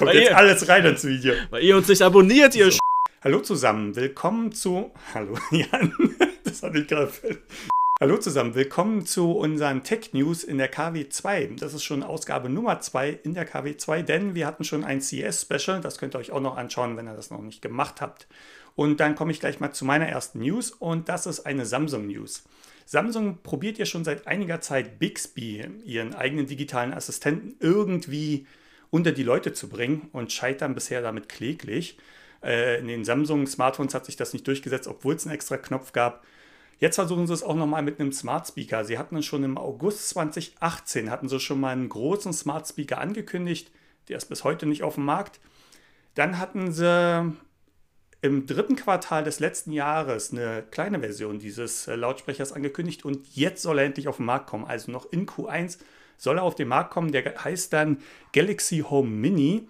kommt jetzt ihr, alles rein ins Video. Weil ihr uns nicht abonniert, ihr so. Hallo zusammen, willkommen zu. Hallo Jan, das hatte ich gerade. Hallo zusammen, willkommen zu unseren Tech News in der KW2. Das ist schon Ausgabe Nummer 2 in der KW2, denn wir hatten schon ein CS-Special. Das könnt ihr euch auch noch anschauen, wenn ihr das noch nicht gemacht habt. Und dann komme ich gleich mal zu meiner ersten News und das ist eine Samsung News. Samsung probiert ja schon seit einiger Zeit Bixby, ihren eigenen digitalen Assistenten, irgendwie unter die Leute zu bringen und scheitern bisher damit kläglich. Äh, in den Samsung-Smartphones hat sich das nicht durchgesetzt, obwohl es einen extra Knopf gab. Jetzt versuchen sie es auch nochmal mit einem Smart Speaker. Sie hatten schon im August 2018, hatten sie schon mal einen großen Smart Speaker angekündigt. Der ist bis heute nicht auf dem Markt. Dann hatten sie im dritten Quartal des letzten Jahres eine kleine Version dieses äh, Lautsprechers angekündigt und jetzt soll er endlich auf den Markt kommen. Also noch in Q1 soll er auf den Markt kommen. Der heißt dann Galaxy Home Mini.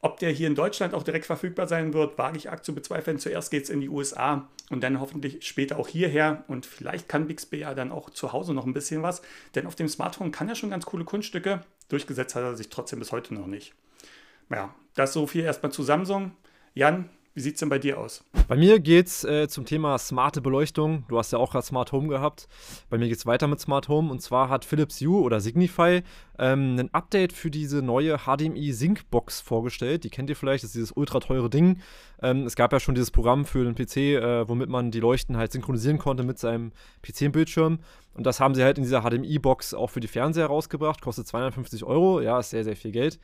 Ob der hier in Deutschland auch direkt verfügbar sein wird, wage ich arg zu bezweifeln. Zuerst geht es in die USA und dann hoffentlich später auch hierher. Und vielleicht kann Bixby ja dann auch zu Hause noch ein bisschen was. Denn auf dem Smartphone kann er schon ganz coole Kunststücke. Durchgesetzt hat er sich trotzdem bis heute noch nicht. Ja, das so viel erstmal zu Samsung. Jan, wie sieht es denn bei dir aus? Bei mir geht es äh, zum Thema smarte Beleuchtung. Du hast ja auch gerade Smart Home gehabt. Bei mir geht es weiter mit Smart Home. Und zwar hat Philips Hue oder Signify ähm, ein Update für diese neue HDMI Sync Box vorgestellt. Die kennt ihr vielleicht, das ist dieses ultra teure Ding. Ähm, es gab ja schon dieses Programm für den PC, äh, womit man die Leuchten halt synchronisieren konnte mit seinem PC-Bildschirm. Und das haben sie halt in dieser HDMI-Box auch für die Fernseher rausgebracht. Kostet 250 Euro. Ja, ist sehr, sehr viel Geld.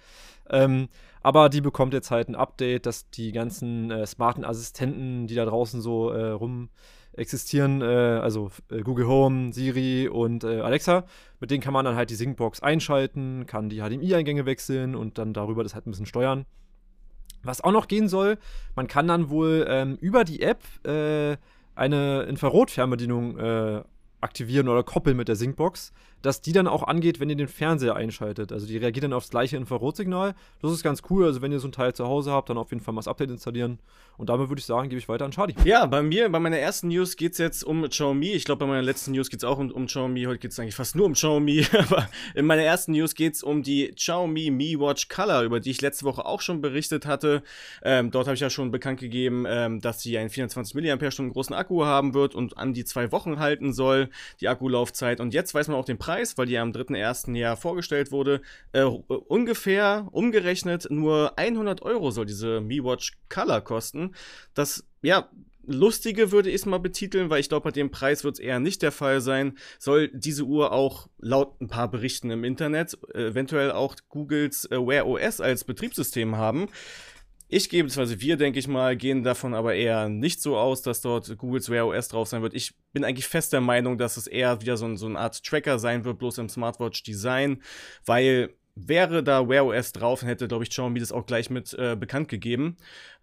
Ähm, aber die bekommt jetzt halt ein Update, dass die ganzen äh, smarten Assistenten, die da draußen so äh, rum existieren, äh, also äh, Google Home, Siri und äh, Alexa, mit denen kann man dann halt die Syncbox einschalten, kann die HDMI-Eingänge wechseln und dann darüber das halt ein bisschen steuern. Was auch noch gehen soll, man kann dann wohl ähm, über die App äh, eine Infrarot-Fernbedienung äh, aktivieren oder koppeln mit der Syncbox, dass die dann auch angeht, wenn ihr den Fernseher einschaltet. Also die reagiert dann aufs gleiche Infrarotsignal. Das ist ganz cool. Also wenn ihr so ein Teil zu Hause habt, dann auf jeden Fall mal das Update installieren. Und damit würde ich sagen, gebe ich weiter an Charlie. Ja, bei mir, bei meiner ersten News geht es jetzt um Xiaomi. Ich glaube, bei meiner letzten News geht es auch um, um Xiaomi. Heute geht es eigentlich fast nur um Xiaomi. Aber in meiner ersten News geht es um die Xiaomi Mi Watch Color, über die ich letzte Woche auch schon berichtet hatte. Ähm, dort habe ich ja schon bekannt gegeben, ähm, dass sie einen 24 mAh großen Akku haben wird und an die zwei Wochen halten soll, die Akkulaufzeit. Und jetzt weiß man auch den Preis, weil die am 3.1. Jahr vorgestellt wurde. Äh, ungefähr umgerechnet nur 100 Euro soll diese Mi Watch Color kosten. Das, ja, Lustige würde ich es mal betiteln, weil ich glaube, bei dem Preis wird es eher nicht der Fall sein. Soll diese Uhr auch laut ein paar Berichten im Internet eventuell auch Googles äh, Wear OS als Betriebssystem haben. Ich gebe, beziehungsweise wir, denke ich mal, gehen davon aber eher nicht so aus, dass dort Googles Wear OS drauf sein wird. Ich bin eigentlich fest der Meinung, dass es eher wieder so, ein, so eine Art Tracker sein wird, bloß im Smartwatch-Design, weil wäre da Wear OS drauf, dann hätte, glaube ich, Xiaomi das auch gleich mit äh, bekannt gegeben.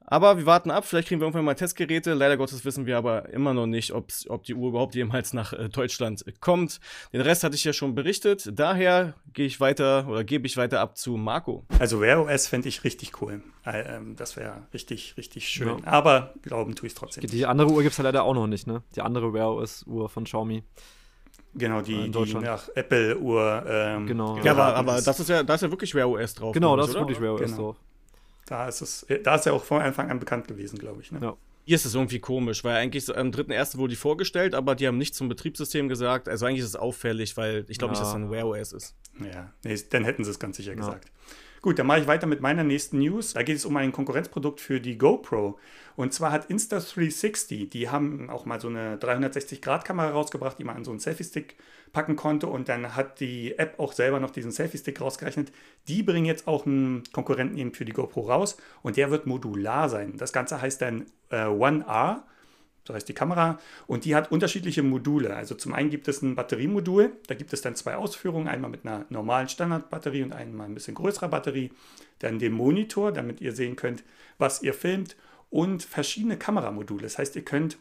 Aber wir warten ab, vielleicht kriegen wir irgendwann mal Testgeräte. Leider Gottes wissen wir aber immer noch nicht, ob die Uhr überhaupt jemals nach äh, Deutschland kommt. Den Rest hatte ich ja schon berichtet. Daher gehe ich weiter oder gebe ich weiter ab zu Marco. Also Wear OS fände ich richtig cool. Äh, ähm, das wäre richtig, richtig schön. Ja. Aber glauben tue ich es trotzdem. Die andere Uhr gibt es ja leider auch noch nicht, ne? Die andere Wear OS-Uhr von Xiaomi. Genau, die, die nach Apple-Uhr. Ähm, genau. Ja, aber, aber das ist ja, da ist ja wirklich Wear OS drauf. Genau, da ist wirklich Wear OS genau. drauf. Da ist es, da ist er auch von Anfang an bekannt gewesen, glaube ich. Ne? Ja. Hier ist es irgendwie komisch, weil eigentlich so, am 3.1. wurde die vorgestellt, aber die haben nichts zum Betriebssystem gesagt. Also eigentlich ist es auffällig, weil ich glaube ja. nicht, dass es ein Wear OS ist. Ja, nee, dann hätten sie es ganz sicher ja. gesagt. Gut, dann mache ich weiter mit meiner nächsten News. Da geht es um ein Konkurrenzprodukt für die GoPro. Und zwar hat Insta360, die haben auch mal so eine 360-Grad-Kamera rausgebracht, die man an so einen Selfie-Stick packen konnte. Und dann hat die App auch selber noch diesen Selfie-Stick rausgerechnet. Die bringen jetzt auch einen Konkurrenten eben für die GoPro raus. Und der wird modular sein. Das Ganze heißt dann äh, One R so heißt die Kamera, und die hat unterschiedliche Module. Also zum einen gibt es ein Batteriemodul, da gibt es dann zwei Ausführungen, einmal mit einer normalen Standardbatterie und einmal ein bisschen größerer Batterie. Dann den Monitor, damit ihr sehen könnt, was ihr filmt und verschiedene Kameramodule. Das heißt, ihr könnt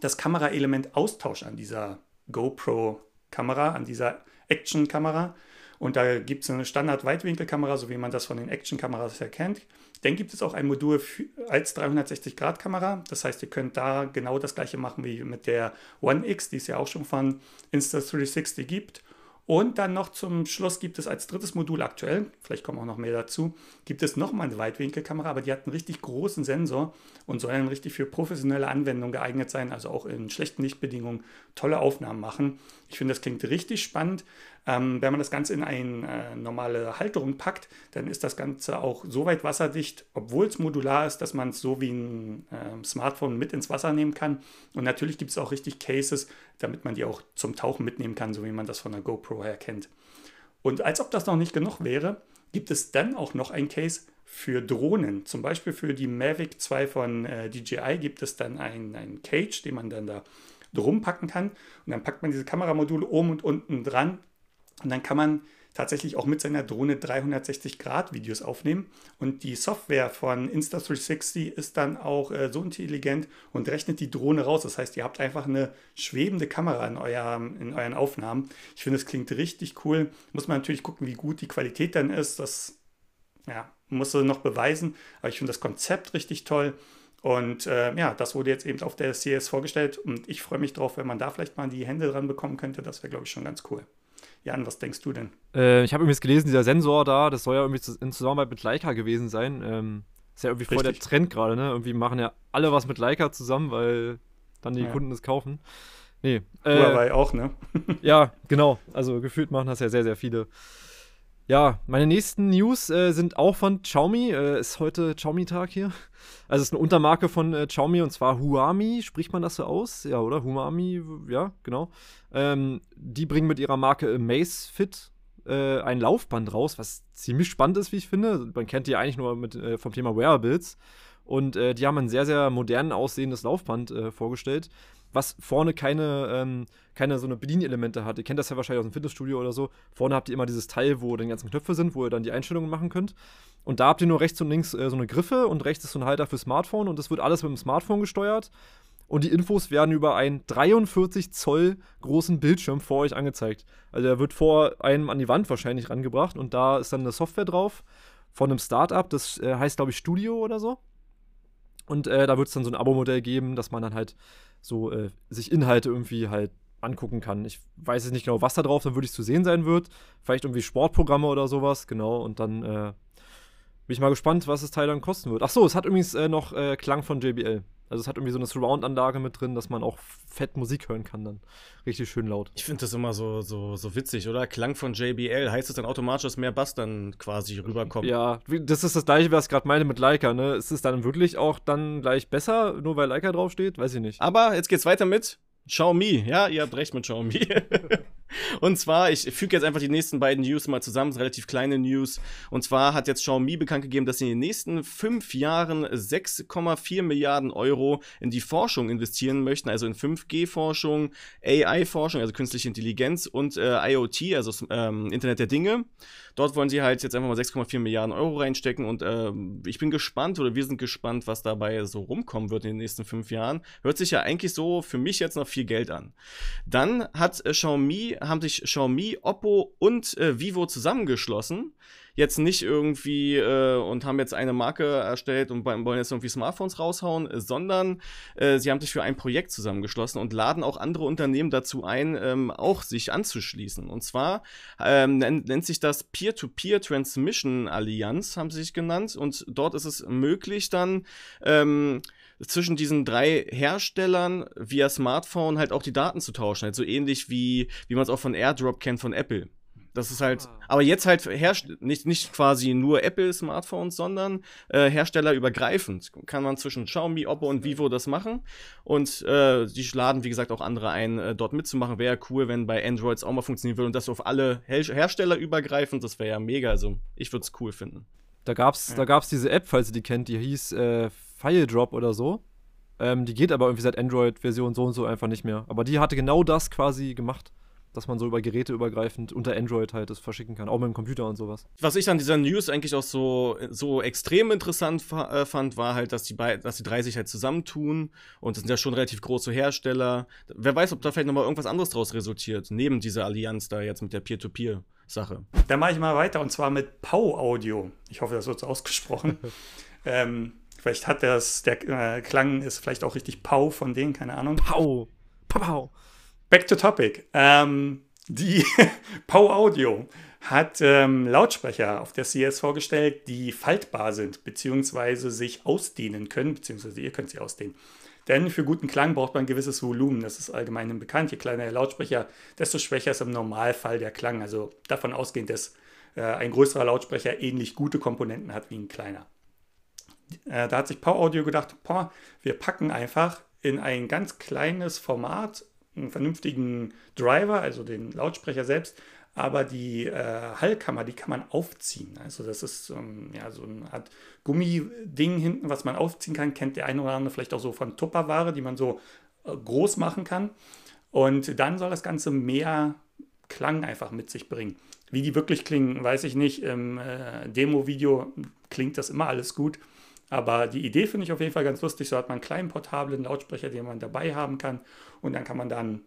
das Kameraelement austauschen an dieser GoPro-Kamera, an dieser Action-Kamera. Und da gibt es eine Standard-Weitwinkelkamera, so wie man das von den Action-Kameras erkennt. Dann gibt es auch ein Modul für, als 360-Grad-Kamera. Das heißt, ihr könnt da genau das gleiche machen wie mit der One X, die es ja auch schon von Insta360 gibt. Und dann noch zum Schluss gibt es als drittes Modul aktuell, vielleicht kommen auch noch mehr dazu, gibt es nochmal eine Weitwinkelkamera, aber die hat einen richtig großen Sensor und soll dann richtig für professionelle Anwendungen geeignet sein, also auch in schlechten Lichtbedingungen tolle Aufnahmen machen. Ich finde, das klingt richtig spannend. Ähm, wenn man das Ganze in eine äh, normale Halterung packt, dann ist das Ganze auch so weit wasserdicht, obwohl es modular ist, dass man es so wie ein äh, Smartphone mit ins Wasser nehmen kann. Und natürlich gibt es auch richtig Cases, damit man die auch zum Tauchen mitnehmen kann, so wie man das von der GoPro her kennt. Und als ob das noch nicht genug wäre, gibt es dann auch noch ein Case für Drohnen. Zum Beispiel für die Mavic 2 von äh, DJI gibt es dann ein, Cage, den man dann da drum packen kann. Und dann packt man diese Kameramodule oben und unten dran und dann kann man tatsächlich auch mit seiner Drohne 360-Grad-Videos aufnehmen. Und die Software von Insta360 ist dann auch äh, so intelligent und rechnet die Drohne raus. Das heißt, ihr habt einfach eine schwebende Kamera in, euer, in euren Aufnahmen. Ich finde, es klingt richtig cool. Muss man natürlich gucken, wie gut die Qualität dann ist. Das ja, muss noch beweisen. Aber ich finde das Konzept richtig toll. Und äh, ja, das wurde jetzt eben auf der CS vorgestellt. Und ich freue mich drauf, wenn man da vielleicht mal die Hände dran bekommen könnte. Das wäre, glaube ich, schon ganz cool. Jan, was denkst du denn? Äh, ich habe übrigens gelesen, dieser Sensor da, das soll ja irgendwie in Zusammenarbeit mit Leica gewesen sein. Ähm, ist ja irgendwie voll der Trend gerade, ne? Irgendwie machen ja alle was mit Leica zusammen, weil dann die ja. Kunden es kaufen. Nee. Äh, Huawei auch, ne? ja, genau. Also gefühlt machen das ja sehr, sehr viele. Ja, meine nächsten News äh, sind auch von Xiaomi. Äh, ist heute Xiaomi-Tag hier. Also es ist eine Untermarke von äh, Xiaomi und zwar Huami. Spricht man das so aus? Ja, oder? Huami, ja, genau. Ähm, die bringen mit ihrer Marke Macefit äh, ein Laufband raus, was ziemlich spannend ist, wie ich finde. Man kennt die eigentlich nur mit, äh, vom Thema Wearables. Und äh, die haben ein sehr, sehr modern aussehendes Laufband vorgestellt was vorne keine, ähm, keine so eine Bedienelemente hat. Ihr kennt das ja wahrscheinlich aus dem Fitnessstudio oder so. Vorne habt ihr immer dieses Teil, wo die ganzen Knöpfe sind, wo ihr dann die Einstellungen machen könnt. Und da habt ihr nur rechts und links äh, so eine Griffe und rechts ist so ein Halter für Smartphone und das wird alles mit dem Smartphone gesteuert. Und die Infos werden über einen 43 Zoll großen Bildschirm vor euch angezeigt. Also der wird vor einem an die Wand wahrscheinlich rangebracht und da ist dann eine Software drauf von einem Startup, das äh, heißt glaube ich Studio oder so. Und äh, da wird es dann so ein Abo-Modell geben, dass man dann halt so äh, sich Inhalte irgendwie halt angucken kann. Ich weiß jetzt nicht genau, was da drauf dann wirklich zu sehen sein wird. Vielleicht irgendwie Sportprogramme oder sowas, genau. Und dann äh, bin ich mal gespannt, was das Teil dann kosten wird. Ach so, es hat übrigens äh, noch äh, Klang von JBL. Also es hat irgendwie so eine Surround-Anlage mit drin, dass man auch fett Musik hören kann dann. Richtig schön laut. Ich finde das immer so, so, so witzig, oder? Klang von JBL, heißt es dann automatisch, dass mehr Bass dann quasi rüberkommt? Ja, das ist das gleiche, was ich gerade meine mit Leica, ne? Ist es dann wirklich auch dann gleich besser, nur weil Leica draufsteht? Weiß ich nicht. Aber jetzt geht's weiter mit Xiaomi, ja, ihr habt recht mit Xiaomi. und zwar, ich füge jetzt einfach die nächsten beiden News mal zusammen, relativ kleine News. Und zwar hat jetzt Xiaomi bekannt gegeben, dass sie in den nächsten fünf Jahren 6,4 Milliarden Euro in die Forschung investieren möchten, also in 5G-Forschung, AI-Forschung, also künstliche Intelligenz und äh, IoT, also ähm, Internet der Dinge. Dort wollen sie halt jetzt einfach mal 6,4 Milliarden Euro reinstecken und äh, ich bin gespannt oder wir sind gespannt, was dabei so rumkommen wird in den nächsten fünf Jahren. Hört sich ja eigentlich so für mich jetzt noch viel Geld an. Dann hat äh, Xiaomi, haben sich Xiaomi, Oppo und äh, Vivo zusammengeschlossen jetzt nicht irgendwie äh, und haben jetzt eine Marke erstellt und wollen jetzt irgendwie Smartphones raushauen, sondern äh, sie haben sich für ein Projekt zusammengeschlossen und laden auch andere Unternehmen dazu ein, ähm, auch sich anzuschließen. Und zwar ähm, nennt, nennt sich das Peer-to-Peer Transmission Allianz, haben sie sich genannt. Und dort ist es möglich dann, ähm, zwischen diesen drei Herstellern via Smartphone halt auch die Daten zu tauschen. Halt so ähnlich wie, wie man es auch von AirDrop kennt von Apple. Das ist halt, ah. aber jetzt halt herrscht nicht, nicht quasi nur Apple-Smartphones, sondern äh, herstellerübergreifend. Kann man zwischen Xiaomi, Oppo und Vivo das machen. Und äh, die laden, wie gesagt, auch andere ein, äh, dort mitzumachen. Wäre cool, wenn bei Androids auch mal funktionieren würde und das auf alle Her Hersteller übergreifend. Das wäre ja mega. Also, ich würde es cool finden. Da gab's, ja. da diese App, falls ihr die kennt, die hieß äh, FileDrop oder so. Ähm, die geht aber irgendwie seit Android-Version so und so einfach nicht mehr. Aber die hatte genau das quasi gemacht dass man so über Geräte übergreifend unter Android halt das verschicken kann, auch mit dem Computer und sowas. Was ich an dieser News eigentlich auch so, so extrem interessant äh, fand, war halt, dass die, dass die drei sich halt zusammentun und das sind ja schon relativ große Hersteller. Wer weiß, ob da vielleicht nochmal irgendwas anderes draus resultiert, neben dieser Allianz da jetzt mit der Peer-to-Peer-Sache. Dann mache ich mal weiter und zwar mit Pau Audio. Ich hoffe, das wird so ausgesprochen. ähm, vielleicht hat das, der äh, Klang ist vielleicht auch richtig Pau von denen, keine Ahnung. Pau. Pau. Back to topic. Ähm, Die Pow Audio hat ähm, Lautsprecher auf der CS vorgestellt, die faltbar sind, beziehungsweise sich ausdehnen können, beziehungsweise ihr könnt sie ausdehnen. Denn für guten Klang braucht man ein gewisses Volumen. Das ist allgemein bekannt. Je kleiner der Lautsprecher, desto schwächer ist im Normalfall der Klang. Also davon ausgehend, dass äh, ein größerer Lautsprecher ähnlich gute Komponenten hat wie ein kleiner. Äh, da hat sich Power Audio gedacht, boah, wir packen einfach in ein ganz kleines Format einen vernünftigen Driver, also den Lautsprecher selbst, aber die äh, Hallkammer, die kann man aufziehen. Also das ist ähm, ja, so eine Art Gummiding hinten, was man aufziehen kann. Kennt der eine oder andere vielleicht auch so von Tupperware, die man so äh, groß machen kann. Und dann soll das Ganze mehr Klang einfach mit sich bringen. Wie die wirklich klingen, weiß ich nicht. Im äh, Demo-Video klingt das immer alles gut. Aber die Idee finde ich auf jeden Fall ganz lustig. So hat man einen kleinen portablen Lautsprecher, den man dabei haben kann. Und dann kann man dann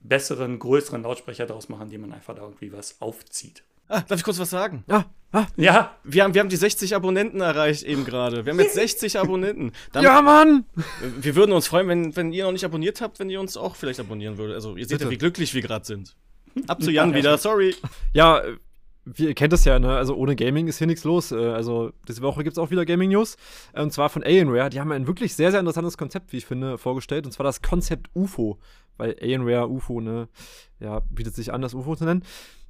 besseren, größeren Lautsprecher daraus machen, die man einfach da irgendwie was aufzieht. Ah, darf ich kurz was sagen? Ah, ah. Ja. Wir haben, wir haben die 60 Abonnenten erreicht eben gerade. Wir haben jetzt 60 Abonnenten. Dann, ja, Mann! Wir würden uns freuen, wenn, wenn ihr noch nicht abonniert habt, wenn ihr uns auch vielleicht abonnieren würdet. Also ihr seht Bitte. ja, wie glücklich wir gerade sind. Ab zu Jan wieder, sorry. Ja, ihr kennt es ja, ne? Also ohne Gaming ist hier nichts los. Äh, also diese Woche gibt es auch wieder Gaming-News. Äh, und zwar von Alienware. Die haben ein wirklich sehr, sehr interessantes Konzept, wie ich finde, vorgestellt. Und zwar das Konzept UFO. Weil Alienware, UFO, ne, ja, bietet sich an, das UFO zu nennen.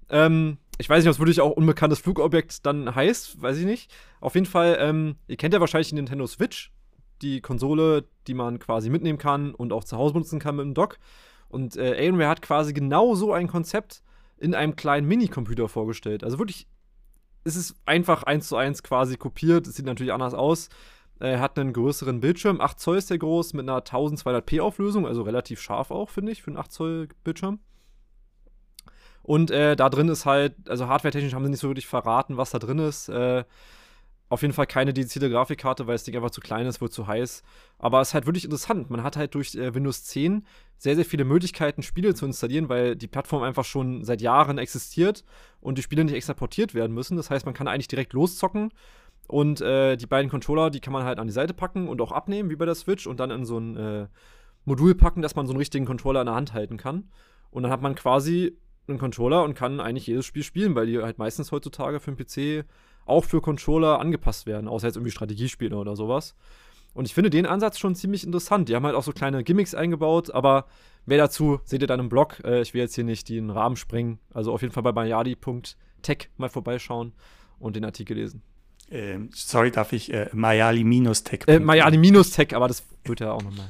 Ähm, ich weiß nicht, es wirklich auch unbekanntes Flugobjekt dann heißt, weiß ich nicht. Auf jeden Fall, ähm, ihr kennt ja wahrscheinlich die Nintendo Switch, die Konsole, die man quasi mitnehmen kann und auch zu Hause benutzen kann mit dem Dock. Und äh, Alienware hat quasi genau so ein Konzept in einem kleinen Minicomputer vorgestellt. Also wirklich, es ist einfach eins zu eins quasi kopiert. Es sieht natürlich anders aus. Er hat einen größeren Bildschirm, 8 Zoll ist der groß, mit einer 1200p Auflösung, also relativ scharf auch, finde ich, für einen 8 Zoll Bildschirm. Und äh, da drin ist halt, also hardware-technisch haben sie nicht so wirklich verraten, was da drin ist. Äh, auf jeden Fall keine dedizierte Grafikkarte, weil das Ding einfach zu klein ist, wird zu heiß. Aber es ist halt wirklich interessant. Man hat halt durch äh, Windows 10 sehr, sehr viele Möglichkeiten, Spiele zu installieren, weil die Plattform einfach schon seit Jahren existiert und die Spiele nicht exportiert werden müssen. Das heißt, man kann eigentlich direkt loszocken und äh, die beiden Controller, die kann man halt an die Seite packen und auch abnehmen, wie bei der Switch, und dann in so ein äh, Modul packen, dass man so einen richtigen Controller in der Hand halten kann. Und dann hat man quasi einen Controller und kann eigentlich jedes Spiel spielen, weil die halt meistens heutzutage für den PC auch für Controller angepasst werden, außer jetzt irgendwie Strategiespiele oder sowas. Und ich finde den Ansatz schon ziemlich interessant. Die haben halt auch so kleine Gimmicks eingebaut, aber mehr dazu seht ihr dann im Blog. Äh, ich will jetzt hier nicht den Rahmen springen. Also auf jeden Fall bei mayadi.tech mal vorbeischauen und den Artikel lesen. Ähm, sorry, darf ich äh, Mayali-Tech? Äh, Mayali-Tech, aber das wird ja auch nochmal.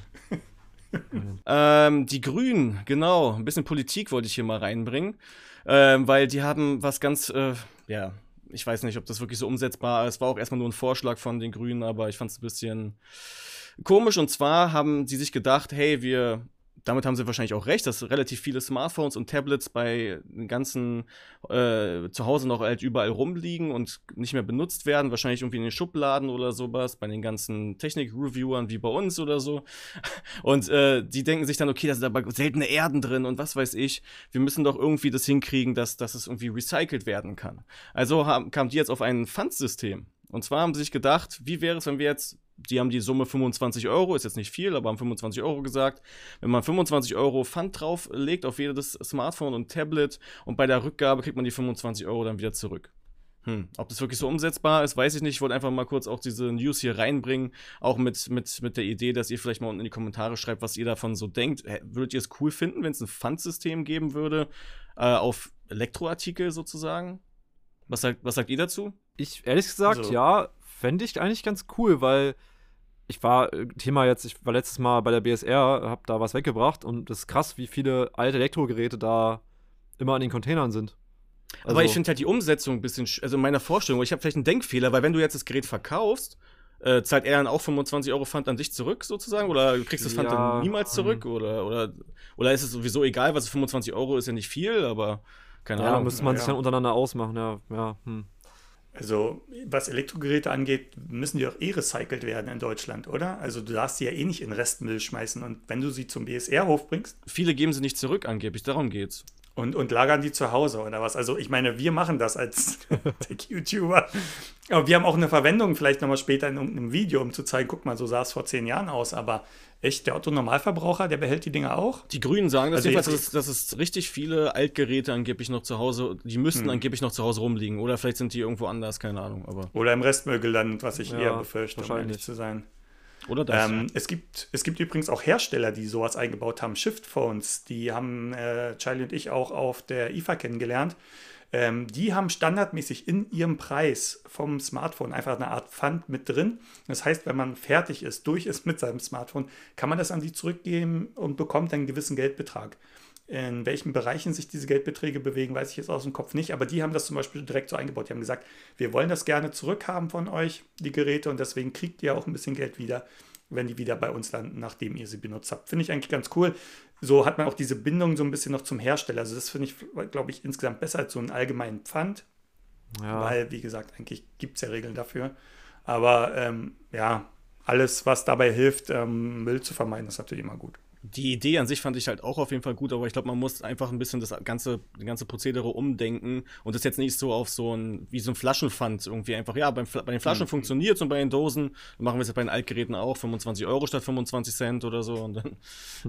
ähm, die Grünen, genau. Ein bisschen Politik wollte ich hier mal reinbringen, ähm, weil die haben was ganz, äh, ja, ich weiß nicht, ob das wirklich so umsetzbar ist. War auch erstmal nur ein Vorschlag von den Grünen, aber ich fand es ein bisschen komisch. Und zwar haben sie sich gedacht, hey, wir damit haben sie wahrscheinlich auch recht, dass relativ viele Smartphones und Tablets bei den ganzen äh, zu Hause noch halt überall rumliegen und nicht mehr benutzt werden, wahrscheinlich irgendwie in den Schubladen oder sowas, bei den ganzen Technik-Reviewern wie bei uns oder so. Und äh, die denken sich dann, okay, da sind aber seltene Erden drin und was weiß ich. Wir müssen doch irgendwie das hinkriegen, dass, dass es irgendwie recycelt werden kann. Also haben, kamen die jetzt auf ein Pfandsystem. Und zwar haben sie sich gedacht, wie wäre es, wenn wir jetzt die haben die Summe 25 Euro, ist jetzt nicht viel, aber haben 25 Euro gesagt. Wenn man 25 Euro Pfand drauflegt auf jedes Smartphone und Tablet und bei der Rückgabe kriegt man die 25 Euro dann wieder zurück. Hm, ob das wirklich so umsetzbar ist, weiß ich nicht. Ich wollte einfach mal kurz auch diese News hier reinbringen, auch mit, mit, mit der Idee, dass ihr vielleicht mal unten in die Kommentare schreibt, was ihr davon so denkt. Würdet ihr es cool finden, wenn es ein Pfandsystem geben würde äh, auf Elektroartikel sozusagen? Was sagt, was sagt ihr dazu? Ich, ehrlich gesagt, also. ja, fände ich eigentlich ganz cool, weil ich war, äh, Thema jetzt, ich war letztes Mal bei der BSR, hab da was weggebracht und es ist krass, wie viele alte Elektrogeräte da immer an den Containern sind. Also, Aber ich finde halt die Umsetzung ein bisschen, also in meiner Vorstellung, ich habe vielleicht einen Denkfehler, weil wenn du jetzt das Gerät verkaufst, äh, zahlt er dann auch 25 Euro Pfand an dich zurück sozusagen? Oder kriegst du das Pfand ja, dann niemals zurück? Ähm, oder, oder, oder ist es sowieso egal, was 25 Euro ist ja nicht viel, aber keine ja, Ahnung. Ja, müsste man ja. sich dann untereinander ausmachen, ja. ja hm. Also, was Elektrogeräte angeht, müssen die auch eh recycelt werden in Deutschland, oder? Also, du darfst sie ja eh nicht in Restmüll schmeißen. Und wenn du sie zum BSR hochbringst. Viele geben sie nicht zurück, angeblich. Darum geht's. Und, und lagern die zu Hause oder was. Also ich meine, wir machen das als Tech-YouTuber. Aber wir haben auch eine Verwendung vielleicht nochmal später in irgendeinem Video, um zu zeigen, guck mal, so sah es vor zehn Jahren aus. Aber echt, der Otto-Normalverbraucher, der behält die Dinger auch? Die Grünen sagen das also jedenfalls, dass es, dass es richtig viele Altgeräte angeblich noch zu Hause, die müssten hm. angeblich noch zu Hause rumliegen. Oder vielleicht sind die irgendwo anders, keine Ahnung. Aber oder im Restmüll gelandet, was ich ja, eher befürchte, um ehrlich zu sein. Oder das. Ähm, es, gibt, es gibt übrigens auch Hersteller, die sowas eingebaut haben. Shift Phones, die haben äh, Charlie und ich auch auf der IFA kennengelernt. Ähm, die haben standardmäßig in ihrem Preis vom Smartphone einfach eine Art Pfand mit drin. Das heißt, wenn man fertig ist, durch ist mit seinem Smartphone, kann man das an sie zurückgeben und bekommt einen gewissen Geldbetrag. In welchen Bereichen sich diese Geldbeträge bewegen, weiß ich jetzt aus dem Kopf nicht, aber die haben das zum Beispiel direkt so eingebaut. Die haben gesagt, wir wollen das gerne zurückhaben von euch, die Geräte, und deswegen kriegt ihr auch ein bisschen Geld wieder, wenn die wieder bei uns landen, nachdem ihr sie benutzt habt. Finde ich eigentlich ganz cool. So hat man auch diese Bindung so ein bisschen noch zum Hersteller. Also das finde ich, glaube ich, insgesamt besser als so einen allgemeinen Pfand. Ja. Weil, wie gesagt, eigentlich gibt es ja Regeln dafür. Aber ähm, ja, alles, was dabei hilft, ähm, Müll zu vermeiden, ist natürlich immer gut die Idee an sich fand ich halt auch auf jeden Fall gut, aber ich glaube, man muss einfach ein bisschen das ganze, das ganze Prozedere umdenken und das jetzt nicht so auf so ein, wie so ein Flaschenpfand irgendwie einfach, ja, beim, bei den Flaschen mhm. funktioniert es und bei den Dosen machen wir es jetzt bei den Altgeräten auch, 25 Euro statt 25 Cent oder so und dann,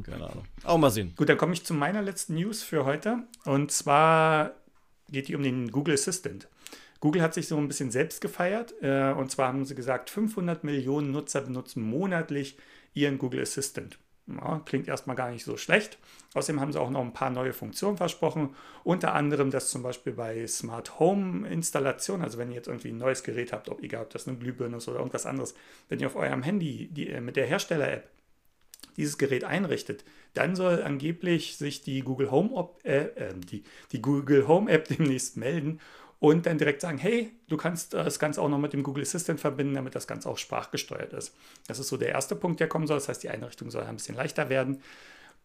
keine Ahnung. Auch mal sehen. Gut, dann komme ich zu meiner letzten News für heute und zwar geht die um den Google Assistant. Google hat sich so ein bisschen selbst gefeiert äh, und zwar haben sie gesagt, 500 Millionen Nutzer benutzen monatlich ihren Google Assistant. Ja, klingt erstmal gar nicht so schlecht. Außerdem haben sie auch noch ein paar neue Funktionen versprochen. Unter anderem, dass zum Beispiel bei Smart Home Installation, also wenn ihr jetzt irgendwie ein neues Gerät habt, ob egal ob das eine Glühbirne ist oder irgendwas anderes, wenn ihr auf eurem Handy die, äh, mit der Hersteller-App dieses Gerät einrichtet, dann soll angeblich sich die Google Home, äh, äh, die, die Google Home App demnächst melden und dann direkt sagen, hey, du kannst das Ganze auch noch mit dem Google Assistant verbinden, damit das Ganze auch sprachgesteuert ist. Das ist so der erste Punkt, der kommen soll. Das heißt, die Einrichtung soll ein bisschen leichter werden.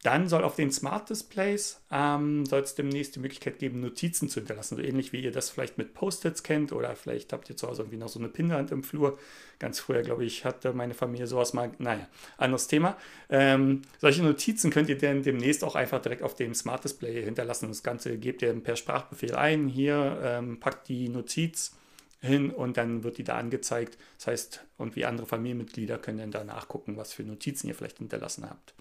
Dann soll auf den Smart Displays ähm, soll es demnächst die Möglichkeit geben, Notizen zu hinterlassen. So ähnlich wie ihr das vielleicht mit Post-its kennt oder vielleicht habt ihr zu Hause irgendwie noch so eine Pinnwand im Flur. Ganz früher, glaube ich, hatte meine Familie sowas mal. Naja, anderes Thema. Ähm, solche Notizen könnt ihr dann demnächst auch einfach direkt auf dem Smart Display hinterlassen. Das Ganze gebt ihr per Sprachbefehl ein. Hier ähm, packt die Notiz hin und dann wird die da angezeigt. Das heißt, und wie andere Familienmitglieder können dann da nachgucken, was für Notizen ihr vielleicht hinterlassen habt.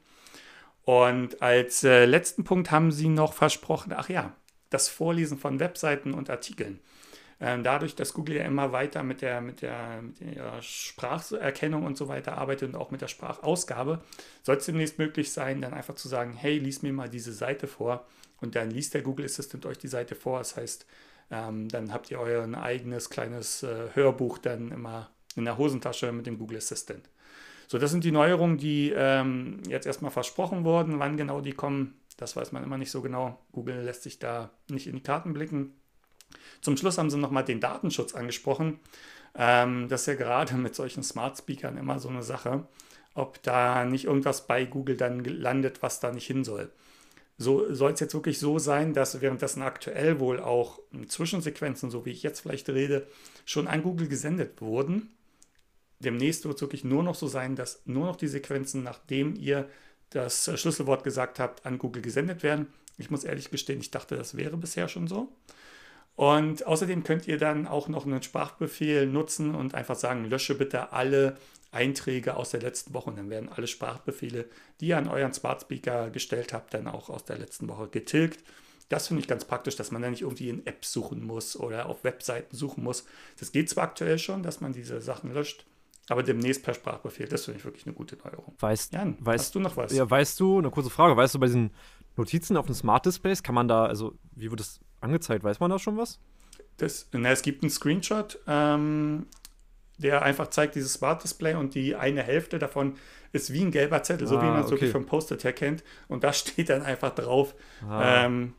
Und als äh, letzten Punkt haben sie noch versprochen, ach ja, das Vorlesen von Webseiten und Artikeln. Ähm, dadurch, dass Google ja immer weiter mit der, mit, der, mit der Spracherkennung und so weiter arbeitet und auch mit der Sprachausgabe, soll es demnächst möglich sein, dann einfach zu sagen, hey, lies mir mal diese Seite vor. Und dann liest der Google Assistant euch die Seite vor. Das heißt, ähm, dann habt ihr euer eigenes kleines äh, Hörbuch dann immer in der Hosentasche mit dem Google Assistant. So, das sind die Neuerungen, die ähm, jetzt erstmal versprochen wurden. Wann genau die kommen, das weiß man immer nicht so genau. Google lässt sich da nicht in die Karten blicken. Zum Schluss haben sie nochmal den Datenschutz angesprochen. Ähm, das ist ja gerade mit solchen Smart Speakern immer so eine Sache, ob da nicht irgendwas bei Google dann landet, was da nicht hin soll. So soll es jetzt wirklich so sein, dass währenddessen aktuell wohl auch Zwischensequenzen, so wie ich jetzt vielleicht rede, schon an Google gesendet wurden demnächst wird es wirklich nur noch so sein, dass nur noch die Sequenzen, nachdem ihr das Schlüsselwort gesagt habt, an Google gesendet werden. Ich muss ehrlich gestehen, ich dachte, das wäre bisher schon so. Und außerdem könnt ihr dann auch noch einen Sprachbefehl nutzen und einfach sagen, lösche bitte alle Einträge aus der letzten Woche. Und dann werden alle Sprachbefehle, die ihr an euren Smart Speaker gestellt habt, dann auch aus der letzten Woche getilgt. Das finde ich ganz praktisch, dass man dann nicht irgendwie in Apps suchen muss oder auf Webseiten suchen muss. Das geht zwar aktuell schon, dass man diese Sachen löscht, aber demnächst per Sprachbefehl. Das finde ich wirklich eine gute Neuerung. Weißt, Jan, weißt, hast du noch was? Ja, weißt du, eine kurze Frage, weißt du, bei diesen Notizen auf den Smart Displays, kann man da, also wie wird das angezeigt? Weiß man da schon was? Das, na, es gibt einen Screenshot, ähm, der einfach zeigt dieses Smart Display und die eine Hälfte davon ist wie ein gelber Zettel, ah, so wie ah, man es okay. wirklich vom Post-it her kennt. Und da steht dann einfach drauf, ah. ähm,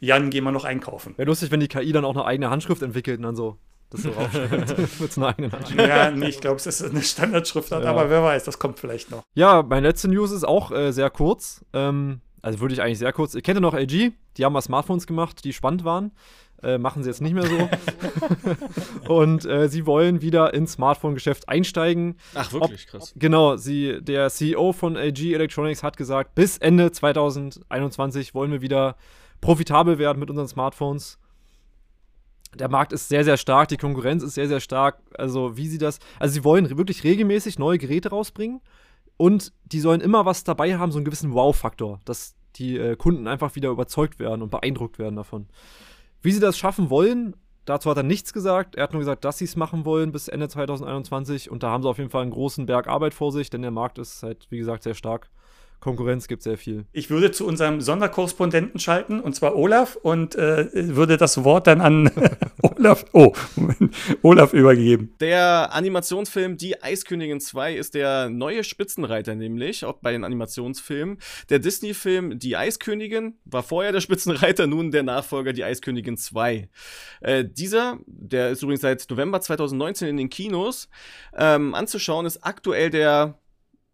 Jan, geh mal noch einkaufen. Wäre lustig, wenn die KI dann auch eine eigene Handschrift entwickelt und dann so das so raufschreibt. Mit einer eigenen Handschrift. Ja, nee, ich glaube, es ist eine Standardschriftart, ja. aber wer weiß, das kommt vielleicht noch. Ja, meine letzte News ist auch äh, sehr kurz. Ähm, also würde ich eigentlich sehr kurz. Ihr kennt ja noch LG, die haben mal Smartphones gemacht, die spannend waren. Äh, machen sie jetzt nicht mehr so. und äh, sie wollen wieder ins Smartphone-Geschäft einsteigen. Ach, wirklich? Ob, krass. Genau, sie, der CEO von LG Electronics hat gesagt, bis Ende 2021 wollen wir wieder profitabel werden mit unseren Smartphones. Der Markt ist sehr, sehr stark, die Konkurrenz ist sehr, sehr stark. Also, wie sie das. Also, sie wollen wirklich regelmäßig neue Geräte rausbringen und die sollen immer was dabei haben, so einen gewissen Wow-Faktor, dass die äh, Kunden einfach wieder überzeugt werden und beeindruckt werden davon. Wie sie das schaffen wollen, dazu hat er nichts gesagt. Er hat nur gesagt, dass sie es machen wollen bis Ende 2021 und da haben sie auf jeden Fall einen großen Berg Arbeit vor sich, denn der Markt ist halt, wie gesagt, sehr stark. Konkurrenz gibt sehr viel. Ich würde zu unserem Sonderkorrespondenten schalten, und zwar Olaf, und äh, würde das Wort dann an Olaf, oh, Moment, Olaf übergeben. Der Animationsfilm Die Eiskönigin 2 ist der neue Spitzenreiter, nämlich auch bei den Animationsfilmen. Der Disney-Film Die Eiskönigin war vorher der Spitzenreiter, nun der Nachfolger Die Eiskönigin 2. Äh, dieser, der ist übrigens seit November 2019 in den Kinos, ähm, anzuschauen, ist aktuell der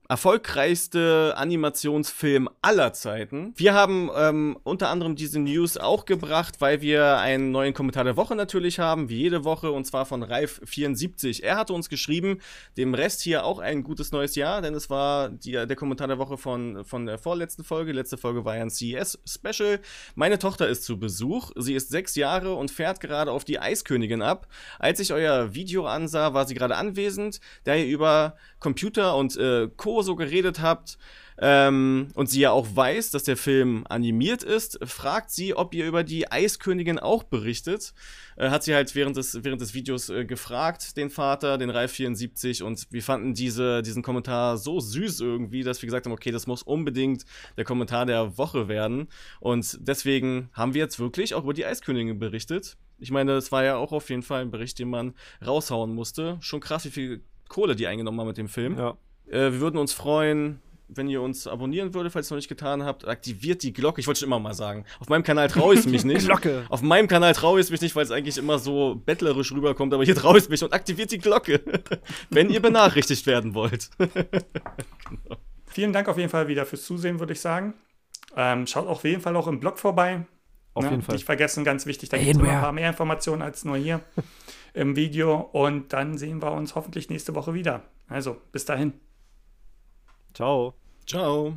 erfolgreichste Animationsfilm aller Zeiten. Wir haben ähm, unter anderem diese News auch gebracht, weil wir einen neuen Kommentar der Woche natürlich haben, wie jede Woche, und zwar von Ralf74. Er hatte uns geschrieben, dem Rest hier auch ein gutes neues Jahr, denn es war die, der Kommentar der Woche von, von der vorletzten Folge. letzte Folge war ja ein CES-Special. Meine Tochter ist zu Besuch. Sie ist sechs Jahre und fährt gerade auf die Eiskönigin ab. Als ich euer Video ansah, war sie gerade anwesend, da ihr über Computer und äh, Co so geredet habt ähm, und sie ja auch weiß, dass der Film animiert ist, fragt sie, ob ihr über die Eiskönigin auch berichtet. Äh, hat sie halt während des, während des Videos äh, gefragt, den Vater, den Ralf 74, und wir fanden diese, diesen Kommentar so süß irgendwie, dass wir gesagt haben, okay, das muss unbedingt der Kommentar der Woche werden. Und deswegen haben wir jetzt wirklich auch über die Eiskönigin berichtet. Ich meine, es war ja auch auf jeden Fall ein Bericht, den man raushauen musste. Schon krass, wie viel Kohle die eingenommen haben mit dem Film. Ja. Äh, wir würden uns freuen, wenn ihr uns abonnieren würdet, falls ihr es noch nicht getan habt. Aktiviert die Glocke. Ich wollte schon immer mal sagen. Auf meinem Kanal traue ich es mich nicht. Glocke. Auf meinem Kanal traue ich es mich nicht, weil es eigentlich immer so bettlerisch rüberkommt. Aber hier traue ich es mich und aktiviert die Glocke, wenn ihr benachrichtigt werden wollt. genau. Vielen Dank auf jeden Fall wieder fürs Zusehen, würde ich sagen. Ähm, schaut auf jeden Fall auch im Blog vorbei. Auf ja, jeden Fall. Nicht vergessen, ganz wichtig, da gibt es ein paar mehr Informationen als nur hier im Video. Und dann sehen wir uns hoffentlich nächste Woche wieder. Also, bis dahin. Ciao. Ciao.